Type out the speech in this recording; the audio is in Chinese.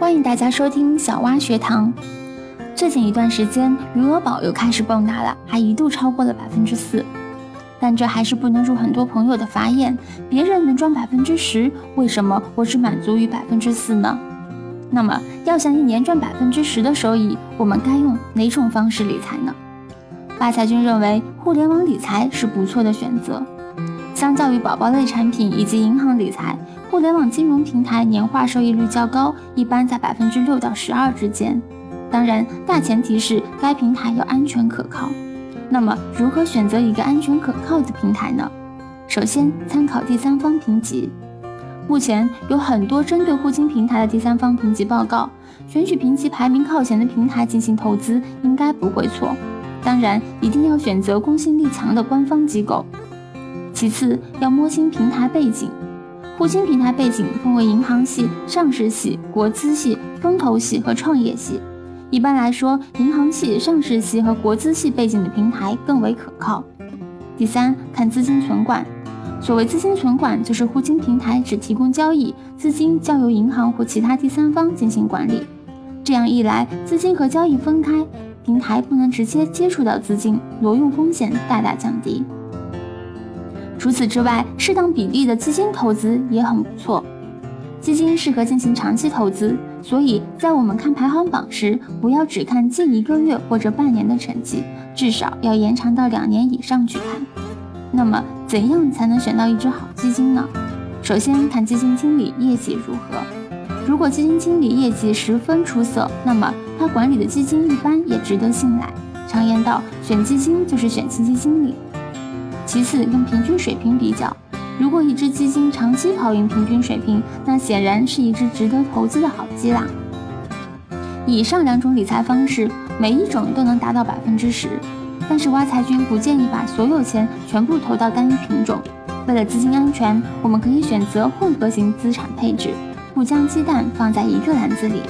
欢迎大家收听小蛙学堂。最近一段时间，余额宝又开始蹦跶了，还一度超过了百分之四。但这还是不能入很多朋友的法眼。别人能赚百分之十，为什么我只满足于百分之四呢？那么，要想一年赚百分之十的收益，我们该用哪种方式理财呢？巴财君认为，互联网理财是不错的选择。相较于宝宝类产品以及银行理财，互联网金融平台年化收益率较高，一般在百分之六到十二之间。当然，大前提是该平台要安全可靠。那么，如何选择一个安全可靠的平台呢？首先，参考第三方评级。目前有很多针对互金平台的第三方评级报告，选取评级排名靠前的平台进行投资，应该不会错。当然，一定要选择公信力强的官方机构。其次要摸清平台背景，互金平台背景分为银行系、上市系、国资系、风投系和创业系。一般来说，银行系、上市系和国资系背景的平台更为可靠。第三，看资金存管。所谓资金存管，就是互金平台只提供交易，资金交由银行或其他第三方进行管理。这样一来，资金和交易分开，平台不能直接接触到资金，挪用风险大大降低。除此之外，适当比例的基金投资也很不错。基金适合进行长期投资，所以在我们看排行榜时，不要只看近一个月或者半年的成绩，至少要延长到两年以上去看。那么，怎样才能选到一只好基金呢？首先看基金经理业绩如何。如果基金经理业绩十分出色，那么他管理的基金一般也值得信赖。常言道，选基金就是选基金经理。其次，跟平均水平比较，如果一只基金长期跑赢平均水平，那显然是一只值得投资的好基啦。以上两种理财方式，每一种都能达到百分之十，但是挖财君不建议把所有钱全部投到单一品种。为了资金安全，我们可以选择混合型资产配置，不将鸡蛋放在一个篮子里。